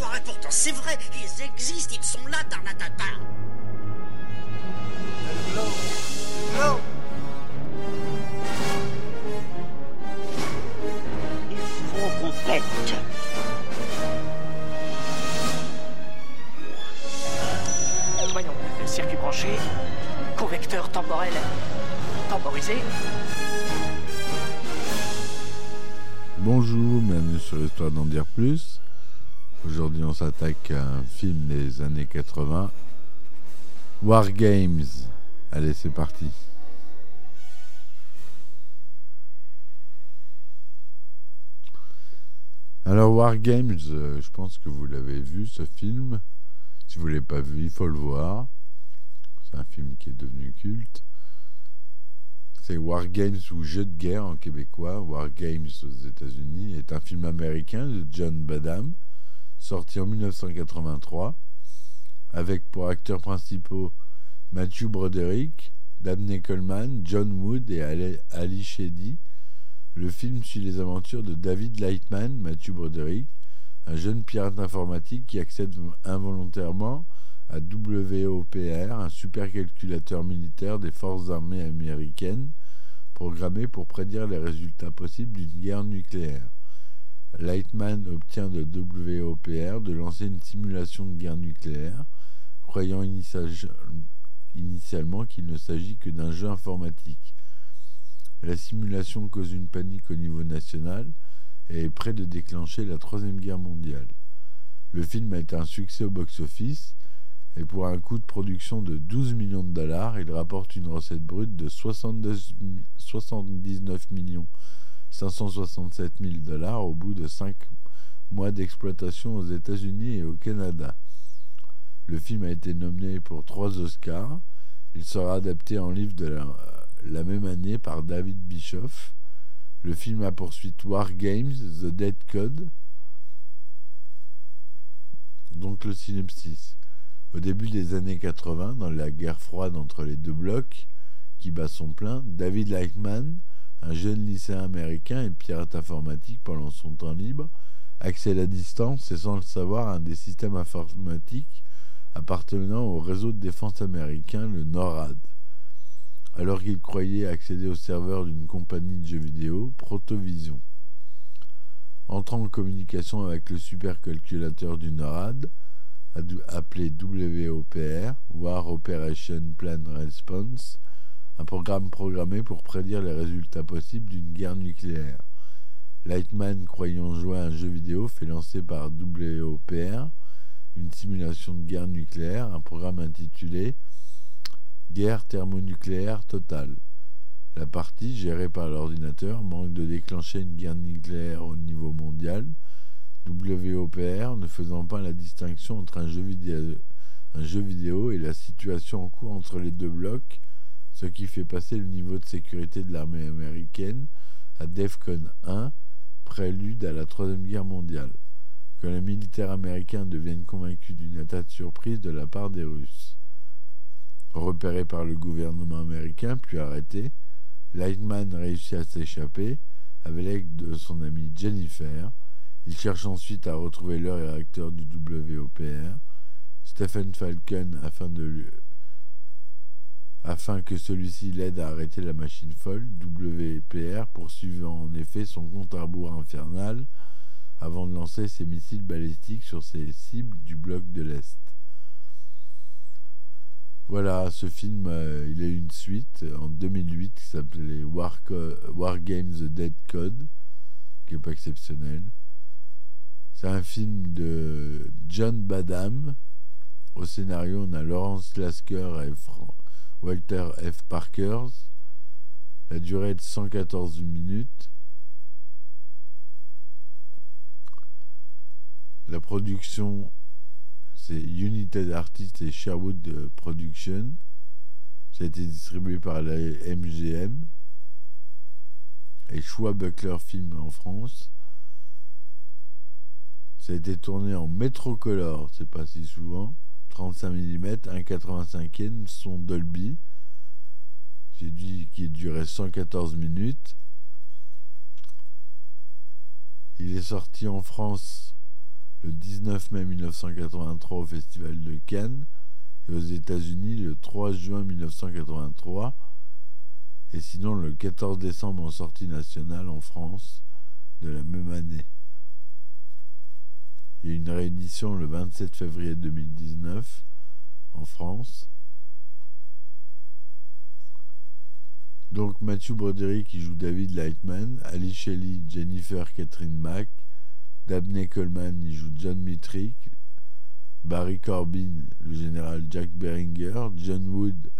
Le pourtant c'est vrai, ils existent, ils sont là, Tarnatata. Il faut qu'on pète. Voyons, circuit branché, convecteur temporel temporisé. Bonjour, bienvenue sur Histoire d'en dire plus. Aujourd'hui, on s'attaque à un film des années 80, War Games. Allez, c'est parti. Alors, War Games, euh, je pense que vous l'avez vu ce film. Si vous ne l'avez pas vu, il faut le voir. C'est un film qui est devenu culte. C'est War Games ou Jeux de guerre en québécois. War Games aux États-Unis est un film américain de John Badham, sorti en 1983, avec pour acteurs principaux Matthew Broderick, Dabney Coleman, John Wood et Ali- Sheedy. Le film suit les aventures de David Lightman, Matthew Broderick, un jeune pirate informatique qui accède involontairement à WOPR, un supercalculateur militaire des forces armées américaines, programmé pour prédire les résultats possibles d'une guerre nucléaire. Lightman obtient de WOPR de lancer une simulation de guerre nucléaire, croyant initial- initialement qu'il ne s'agit que d'un jeu informatique. La simulation cause une panique au niveau national et est près de déclencher la Troisième Guerre mondiale. Le film a été un succès au box-office et pour un coût de production de 12 millions de dollars, il rapporte une recette brute de 62 mi- 79 millions 567 000 dollars au bout de 5 mois d'exploitation aux États-Unis et au Canada. Le film a été nominé pour trois Oscars. Il sera adapté en livre de la, la même année par David Bischoff. Le film a pour suite War Games, The Dead Code. Donc le synopsis. Au début des années 80, dans la guerre froide entre les deux blocs, qui bat son plein, David Lightman, un jeune lycéen américain et pirate informatique pendant son temps libre, accède à distance et sans le savoir à un des systèmes informatiques appartenant au réseau de défense américain, le NORAD. Alors qu'il croyait accéder au serveur d'une compagnie de jeux vidéo, Protovision. Entrant en communication avec le supercalculateur du NORAD, ad- appelé WOPR, War Operation Plan Response, un programme programmé pour prédire les résultats possibles d'une guerre nucléaire. Lightman, croyant jouer à un jeu vidéo, fait lancer par WOPR une simulation de guerre nucléaire, un programme intitulé Guerre thermonucléaire totale. La partie, gérée par l'ordinateur, manque de déclencher une guerre nucléaire au niveau mondial, WOPR ne faisant pas la distinction entre un jeu vidéo, un jeu vidéo et la situation en cours entre les deux blocs, ce qui fait passer le niveau de sécurité de l'armée américaine à DEFCON 1, prélude à la Troisième Guerre mondiale, quand les militaires américains deviennent convaincus d'une attaque surprise de la part des Russes. Repéré par le gouvernement américain puis arrêté, Lightman réussit à s'échapper avec l'aide de son amie Jennifer. Il cherche ensuite à retrouver le réacteur du WOPR, Stephen Falcon, afin, de lui- afin que celui-ci l'aide à arrêter la machine folle. WPR poursuivant en effet son compte à rebours infernal avant de lancer ses missiles balistiques sur ses cibles du bloc de l'Est. Voilà, ce film, euh, il a eu une suite en 2008 qui s'appelait War, Games The Dead Code, qui n'est pas exceptionnel. C'est un film de John Badham. Au scénario, on a Lawrence Lasker et Fran- Walter F. Parkers. La durée est de 114 minutes. La production, c'est United Artists et Sherwood Production. Ça a été distribué par la MGM et Choix Buckler Film en France. Ça a été tourné en métrocolor, c'est pas si souvent. 35 mm, 1,85e, son Dolby. qui, est, qui duré 114 minutes. Il est sorti en France le 19 mai 1983 au Festival de Cannes et aux États-Unis le 3 juin 1983 et sinon le 14 décembre en sortie nationale en France de la même année. Il y a une réédition le 27 février 2019 en France. Donc Matthew Broderick qui joue David Lightman, Ali Shelley, Jennifer Catherine Mack, Dabney Coleman il joue John Mitrick, Barry Corbin le général Jack Beringer, John Wood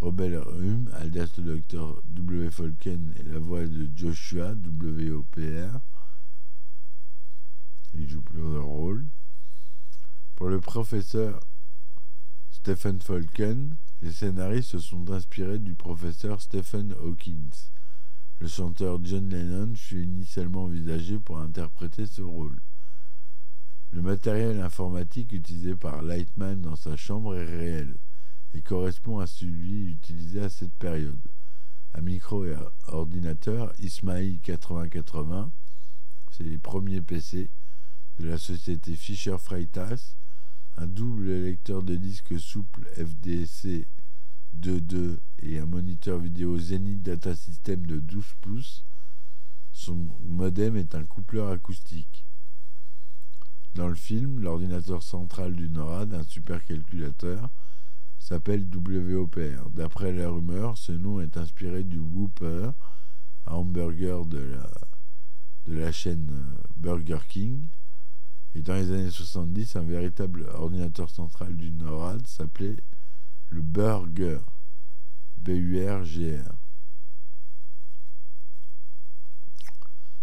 Robert Hume, alias le docteur W. Falken et la voix de Joshua WOPR. Il joue plusieurs rôles. Pour le professeur Stephen Falken, les scénaristes se sont inspirés du professeur Stephen Hawkins. Le chanteur John Lennon fut initialement envisagé pour interpréter ce rôle. Le matériel informatique utilisé par Lightman dans sa chambre est réel et correspond à celui utilisé à cette période. Un micro et ordinateur Ismail 8080, c'est les premiers PC de la société Fisher Freitas, un double lecteur de disques souple FDC 2.2 et un moniteur vidéo Zenith Data System de 12 pouces. Son modem est un coupleur acoustique. Dans le film, l'ordinateur central du NORAD, un supercalculateur, s'appelle WOPR. D'après la rumeur, ce nom est inspiré du Whooper, un hamburger de la, de la chaîne Burger King. Et dans les années 70, un véritable ordinateur central du NORAD s'appelait le Burger. B-U-R-G-R.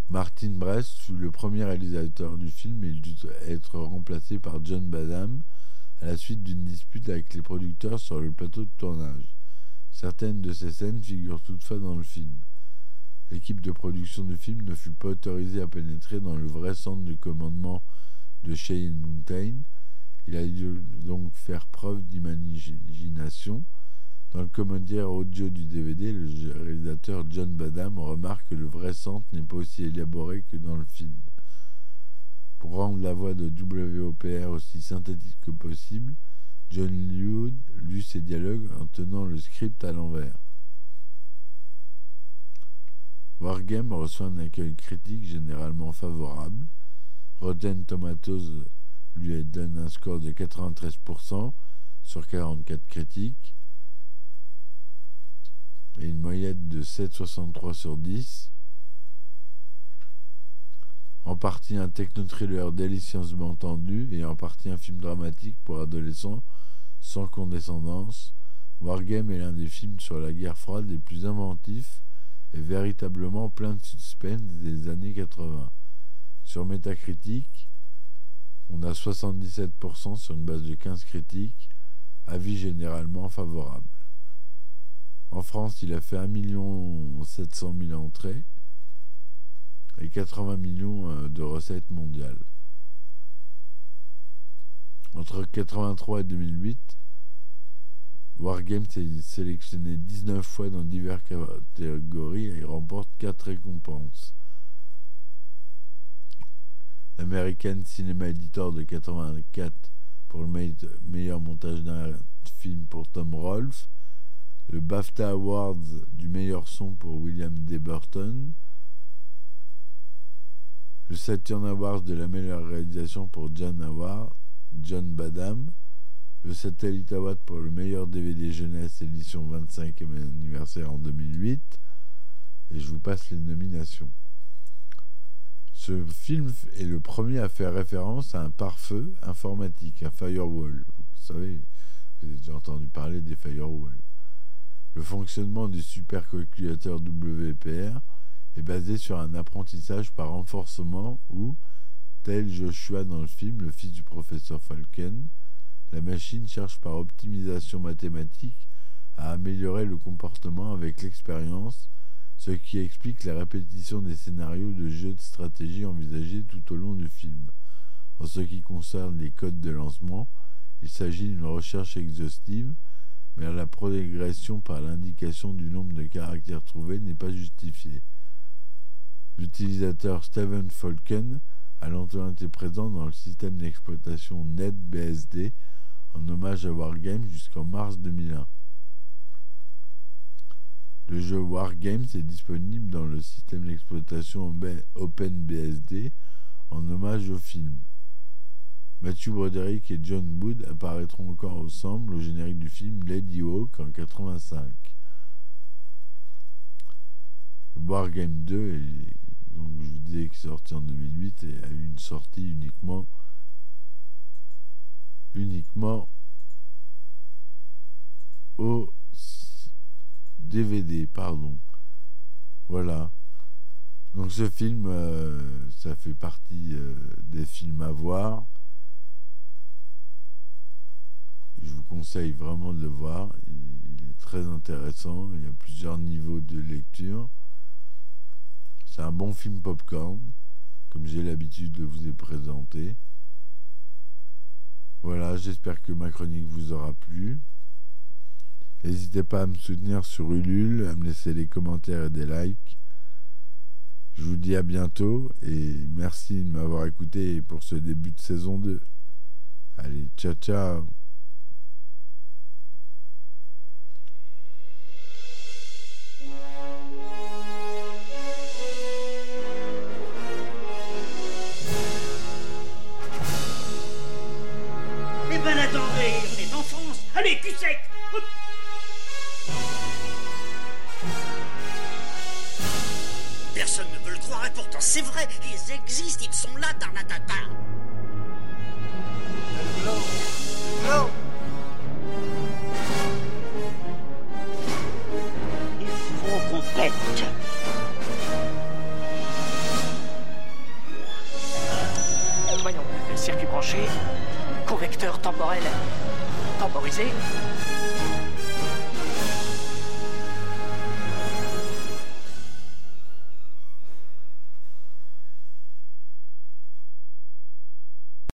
Martin Brest fut le premier réalisateur du film et il dut être remplacé par John Badham à la suite d'une dispute avec les producteurs sur le plateau de tournage. Certaines de ces scènes figurent toutefois dans le film. L'équipe de production du film ne fut pas autorisée à pénétrer dans le vrai centre de commandement de Cheyenne Mountain. Il a dû donc faire preuve d'imagination. Dans le commentaire audio du DVD, le réalisateur John Badham remarque que le vrai centre n'est pas aussi élaboré que dans le film. Pour rendre la voix de WOPR aussi synthétique que possible, John Liu lut ses dialogues en tenant le script à l'envers. Wargame reçoit un accueil critique généralement favorable. Rotten Tomatoes lui donne un score de 93% sur 44 critiques et une moyenne de 7,63 sur 10 en partie un techno-thriller délicieusement tendu et en partie un film dramatique pour adolescents sans condescendance, Wargame est l'un des films sur la guerre froide les plus inventifs et véritablement plein de suspense des années 80. Sur Metacritic, on a 77% sur une base de 15 critiques, avis généralement favorable. En France, il a fait 1 700 000 entrées, et 80 millions euh, de recettes mondiales. Entre 1983 et 2008, Wargames s'est sélectionné 19 fois dans diverses catégories et remporte 4 récompenses. L'American Cinema Editor de 84 pour le meilleur montage d'un film pour Tom Rolfe, le BAFTA Awards du meilleur son pour William D. Burton, le Saturn Awards de la meilleure réalisation pour John Award, John Badham, le Satellite Award pour le meilleur DVD jeunesse édition 25e anniversaire en 2008, et je vous passe les nominations. Ce film est le premier à faire référence à un pare-feu informatique, un firewall. Vous savez, vous avez déjà entendu parler des firewalls. Le fonctionnement du supercalculateur WPR est basé sur un apprentissage par renforcement où, tel Joshua dans le film, le fils du professeur Falken, la machine cherche par optimisation mathématique à améliorer le comportement avec l'expérience, ce qui explique la répétition des scénarios de jeux de stratégie envisagés tout au long du film. En ce qui concerne les codes de lancement, il s'agit d'une recherche exhaustive, mais la progression par l'indication du nombre de caractères trouvés n'est pas justifiée. L'utilisateur Steven Falken a longtemps été présent dans le système d'exploitation NetBSD en hommage à Wargames jusqu'en mars 2001. Le jeu Wargames est disponible dans le système d'exploitation OpenBSD en hommage au film. Matthew Broderick et John Wood apparaîtront encore ensemble au générique du film Lady Hawk en 85. Wargame 2, est, donc je vous disais qu'il est sorti en 2008 et a eu une sortie uniquement uniquement au DVD, pardon. Voilà. Donc ce film, euh, ça fait partie euh, des films à voir. Je vous conseille vraiment de le voir. Il, est très intéressant. Il y a plusieurs niveaux de lecture. C'est un bon film popcorn, comme j'ai l'habitude de vous y présenter. Voilà, j'espère que ma chronique vous aura plu. N'hésitez pas à me soutenir sur Ulule, à me laisser des commentaires et des likes. Je vous dis à bientôt et merci de m'avoir écouté pour ce début de saison 2. Allez, ciao ciao existent, ils sont là, Tarnatata.